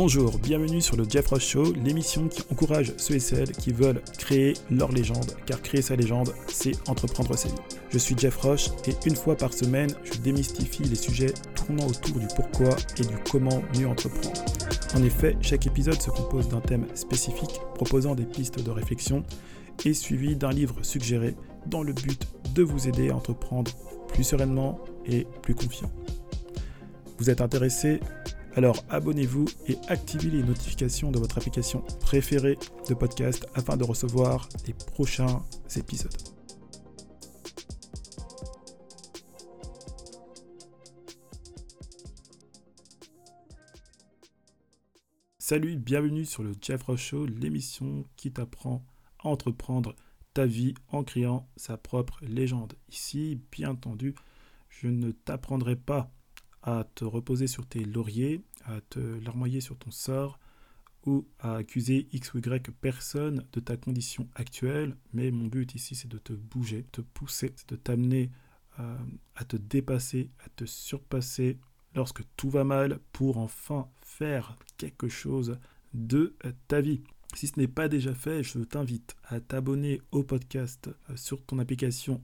Bonjour, bienvenue sur le Jeff Roche Show, l'émission qui encourage ceux et celles qui veulent créer leur légende, car créer sa légende, c'est entreprendre sa vie. Je suis Jeff Roche et une fois par semaine, je démystifie les sujets tournant autour du pourquoi et du comment mieux entreprendre. En effet, chaque épisode se compose d'un thème spécifique proposant des pistes de réflexion et suivi d'un livre suggéré dans le but de vous aider à entreprendre plus sereinement et plus confiant. Vous êtes intéressé alors abonnez-vous et activez les notifications de votre application préférée de podcast afin de recevoir les prochains épisodes. Salut, bienvenue sur le Jeff l'émission qui t'apprend à entreprendre ta vie en créant sa propre légende. Ici, bien entendu, je ne t'apprendrai pas à te reposer sur tes lauriers, à te larmoyer sur ton sort ou à accuser X ou Y personne de ta condition actuelle, mais mon but ici c'est de te bouger, de te pousser, de t'amener euh, à te dépasser, à te surpasser lorsque tout va mal pour enfin faire quelque chose de ta vie. Si ce n'est pas déjà fait, je t'invite à t'abonner au podcast euh, sur ton application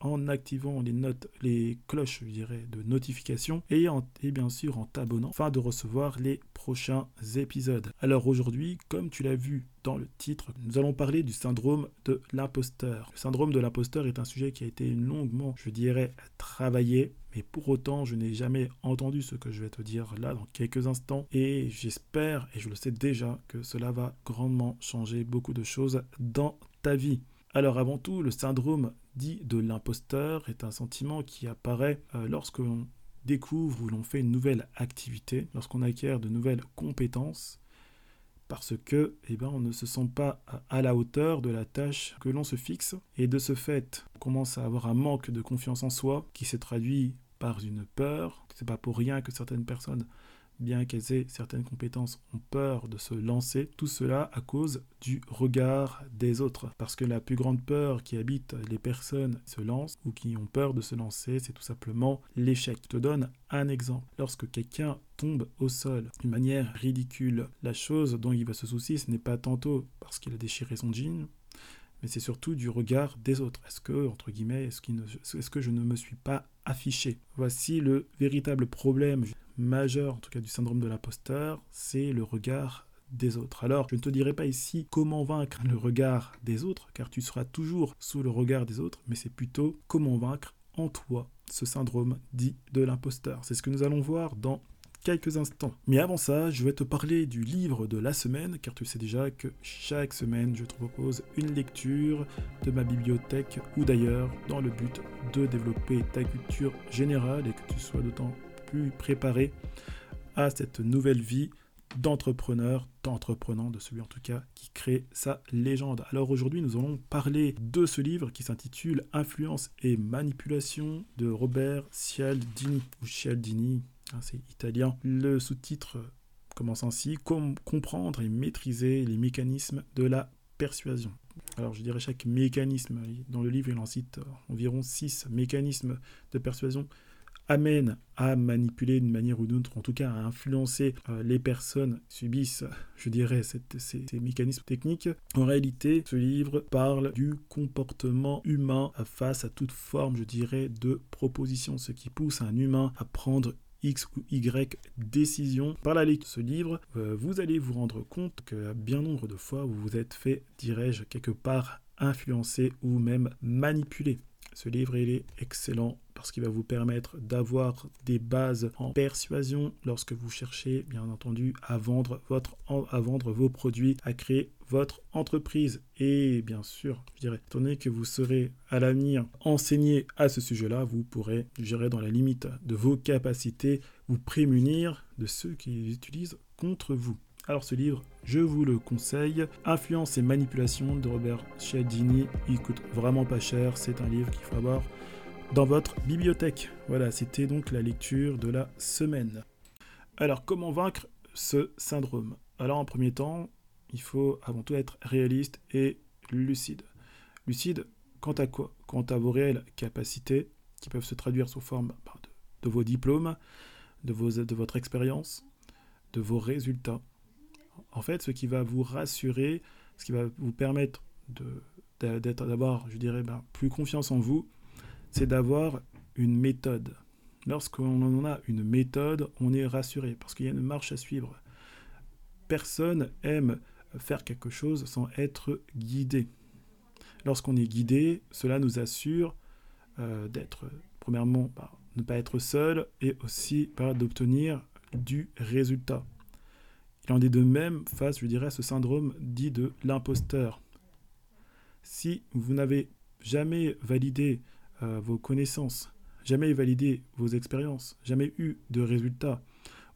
en activant les notes, les cloches, je dirais, de notification et, et bien sûr en t'abonnant afin de recevoir les prochains épisodes. Alors aujourd'hui, comme tu l'as vu dans le titre, nous allons parler du syndrome de l'imposteur. Le syndrome de l'imposteur est un sujet qui a été longuement, je dirais, travaillé, mais pour autant, je n'ai jamais entendu ce que je vais te dire là dans quelques instants, et j'espère, et je le sais déjà, que cela va grandement changer beaucoup de choses dans ta vie. Alors avant tout, le syndrome dit de l'imposteur est un sentiment qui apparaît euh, lorsque l'on découvre ou l'on fait une nouvelle activité, lorsqu'on acquiert de nouvelles compétences, parce que eh ben, on ne se sent pas à la hauteur de la tâche que l'on se fixe. Et de ce fait, on commence à avoir un manque de confiance en soi qui s'est traduit par une peur. C'est pas pour rien que certaines personnes bien qu'elles aient certaines compétences, ont peur de se lancer. Tout cela à cause du regard des autres. Parce que la plus grande peur qui habite les personnes qui se lancent ou qui ont peur de se lancer, c'est tout simplement l'échec. Je te donne un exemple. Lorsque quelqu'un tombe au sol d'une manière ridicule, la chose dont il va se soucier, ce n'est pas tantôt parce qu'il a déchiré son jean, mais c'est surtout du regard des autres. Est-ce que, entre guillemets, est-ce, est que je ne me suis pas affiché? Voici le véritable problème majeur, en tout cas du syndrome de l'imposteur, c'est le regard des autres. Alors, je ne te dirai pas ici comment vaincre le regard des autres, car tu seras toujours sous le regard des autres, mais c'est plutôt comment vaincre en toi ce syndrome dit de l'imposteur. C'est ce que nous allons voir dans quelques instants. Mais avant ça, je vais te parler du livre de la semaine, car tu sais déjà que chaque semaine, je te propose une lecture de ma bibliothèque ou d'ailleurs, dans le but de développer ta culture générale et que tu sois d'autant plus préparé à cette nouvelle vie d'entrepreneur, d'entreprenant, de celui en tout cas qui crée sa légende. Alors aujourd'hui, nous allons parler de ce livre qui s'intitule Influence et manipulation de Robert Cialdini, ou Cialdini, hein, c'est italien. Le sous-titre commence ainsi comprendre et maîtriser les mécanismes de la persuasion. Alors je dirais chaque mécanisme, dans le livre il en cite environ six mécanismes de persuasion amène à manipuler d'une manière ou d'une autre, en tout cas à influencer euh, les personnes subissent, je dirais, ces, ces, mécanismes techniques. En réalité, ce livre parle du comportement humain face à toute forme, je dirais, de proposition, ce qui pousse un humain à prendre X ou Y décision. Par la lecture de ce livre, euh, vous allez vous rendre compte que bien nombre de fois, vous vous êtes fait, dirais-je, quelque part influencer ou même manipuler. Ce livre, il est excellent parce qu'il va vous permettre d'avoir des bases en persuasion lorsque vous cherchez, bien entendu, à vendre, votre, à vendre vos produits, à créer votre entreprise. Et bien sûr, je dirais, étant donné que vous serez à l'avenir enseigné à ce sujet-là, vous pourrez, gérer dans la limite de vos capacités, vous prémunir de ceux qui les utilisent contre vous. Alors ce livre, je vous le conseille. Influence et manipulation de Robert Cialdini. Il coûte vraiment pas cher. C'est un livre qu'il faut avoir dans votre bibliothèque. Voilà, c'était donc la lecture de la semaine. Alors comment vaincre ce syndrome? Alors en premier temps, il faut avant tout être réaliste et lucide. Lucide quant à quoi? Quant à vos réelles capacités qui peuvent se traduire sous forme bah, de, vos diplômes, de, vos, de votre expérience, de vos résultats. En fait, ce qui va vous rassurer, ce qui va vous permettre d'avoir, je dirais, ben, plus confiance en vous, c'est d'avoir une méthode. Lorsqu'on en a une méthode, on est rassuré parce qu'il y a une marche à suivre. Personne aime faire quelque chose sans être guidé. Lorsqu'on est guidé, cela nous assure euh, d'être, premièrement, bah, ne pas être seul et aussi bah, d'obtenir du résultat. Il en est de même face, je dirais, à ce syndrome dit de l'imposteur. Si vous n'avez jamais validé euh, vos connaissances, jamais validé vos expériences, jamais eu de résultats,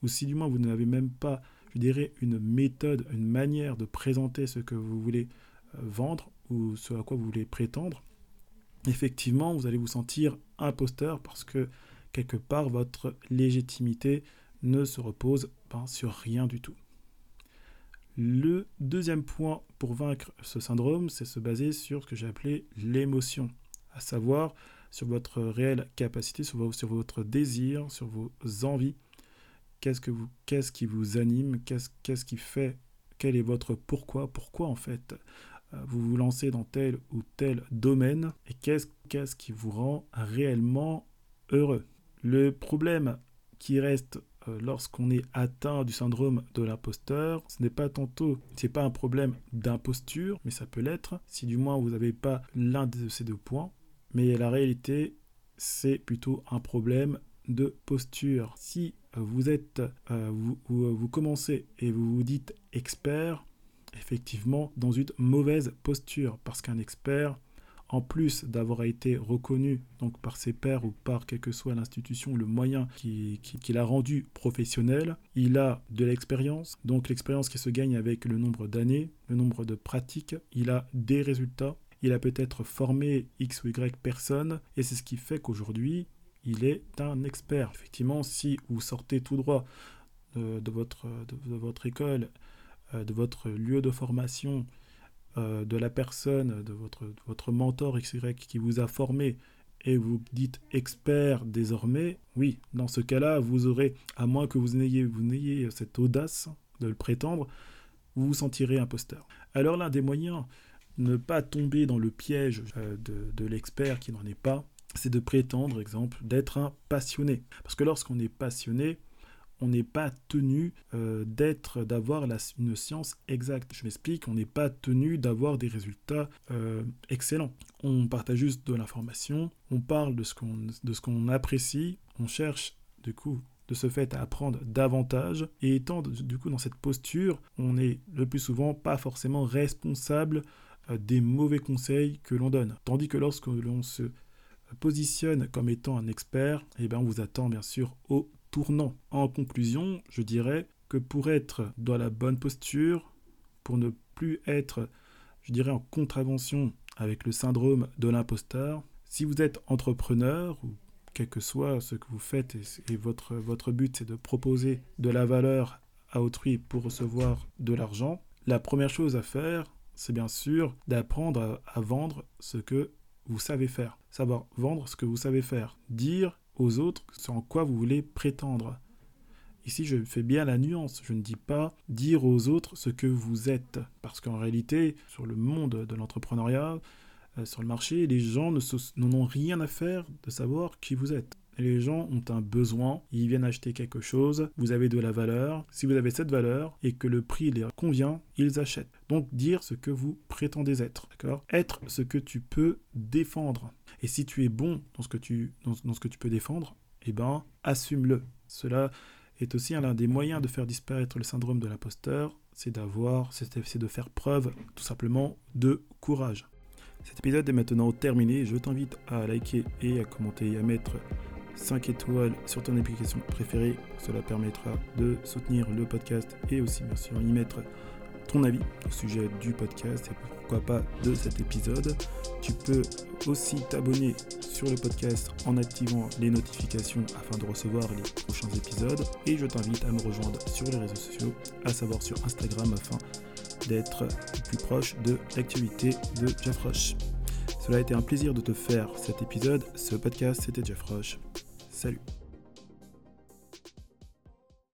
ou si du moins vous n'avez même pas, je dirais, une méthode, une manière de présenter ce que vous voulez euh, vendre ou ce à quoi vous voulez prétendre, effectivement, vous allez vous sentir imposteur parce que quelque part, votre légitimité ne se repose pas sur rien du tout. Le deuxième point pour vaincre ce syndrome, c'est se baser sur ce que j'ai appelé l'émotion, à savoir sur votre réelle capacité, sur, votre désir, sur vos envies. Qu'est-ce, qui vous anime? Qu'est-ce, qui fait Quel est votre pourquoi? Pourquoi en fait euh, vous vous lancez dans tel ou tel domaine? Et qu'est-ce, qu'est-ce qui vous rend réellement heureux? Le problème qui reste euh, lorsqu'on est atteint du syndrome de l'imposteur, ce n'est pas tantôt, c'est pas un problème d'imposture, mais ça peut l'être si du moins vous n'avez pas l'un de ces deux points. Mais la réalité, c'est plutôt un problème de posture. Si vous êtes, euh, vous, vous commencez et vous vous dites expert, effectivement dans une mauvaise posture, parce qu'un expert, en plus d'avoir été reconnu donc par ses pairs ou par quelle que soit l'institution, le moyen qui, qui, rendu professionnel, il a de l'expérience, donc l'expérience qui se gagne avec le nombre d'années, le nombre de pratiques, il a des résultats, il a peut-être formé X ou Y personnes, et c'est ce qui fait qu'aujourd'hui, il est un expert. Effectivement, si vous sortez tout droit de, votre, école euh, de votre lieu de formation, euh, de la personne, de votre, votre mentor XY qui vous a formé et vous dites expert désormais, oui, dans ce cas-là, vous aurez, à moins que vous n'ayez, vous n'ayez cette audace de le prétendre, vous vous sentirez imposteur. Alors l'un des moyens, ne pas tomber dans le piège euh, de, l'expert qui n'en est pas, c'est de prétendre, exemple, d'être un passionné. Parce que lorsqu'on est passionné, on n'est pas tenu euh, d'être, d'avoir une science exacte. Je m'explique, on n'est pas tenu d'avoir des résultats euh, excellents. On partage juste de l'information, on parle de ce qu'on, de ce qu'on apprécie, on cherche du coup de ce fait à apprendre davantage et étant du coup dans cette posture, on est le plus souvent pas forcément responsable des mauvais conseils que l'on donne. Tandis que lorsque l'on se positionne comme étant un expert, eh bien on vous attend bien sûr au tournant. En conclusion, je dirais que pour être dans la bonne posture, pour ne plus être, je dirais, en contravention avec le syndrome de l'imposteur, si vous êtes entrepreneur ou quel que soit ce que vous faites et, votre, votre but c'est de proposer de la valeur à autrui pour recevoir de l'argent, la première chose à faire, c'est bien sûr d'apprendre à, vendre ce que vous savez faire. Savoir vendre ce que vous savez faire. Dire aux autres ce en quoi vous voulez prétendre. Ici, je fais bien la nuance. Je ne dis pas dire aux autres ce que vous êtes. Parce qu'en réalité, sur le monde de l'entrepreneuriat, euh, sur le marché, les gens n'en ont rien à faire de savoir qui vous êtes. Les gens ont un besoin, ils viennent acheter quelque chose, vous avez de la valeur. Si vous avez cette valeur et que le prix leur convient, ils achètent. Donc dire ce que vous prétendez être, d'accord? Être ce que tu peux défendre. Et si tu es bon dans ce que tu, dans, ce que tu peux défendre, eh ben, assume-le. Cela est aussi l'un des moyens de faire disparaître le syndrome de l'imposteur, c'est d'avoir, c'est de faire preuve tout simplement de courage. Cet épisode est maintenant terminé. Je t'invite à liker et à commenter et à mettre 5 étoiles sur ton application préférée. Cela permettra de soutenir le podcast et aussi bien sûr y mettre ton avis au sujet du podcast et pourquoi pas de cet épisode. Tu peux aussi t'abonner sur le podcast en activant les notifications afin de recevoir les prochains épisodes. Et je t'invite à me rejoindre sur les réseaux sociaux, à savoir sur Instagram afin d'être plus proche de l'actualité de Jeff. Cela a été un plaisir de te faire cet épisode. Ce podcast, c'était Jeff Roche. Salut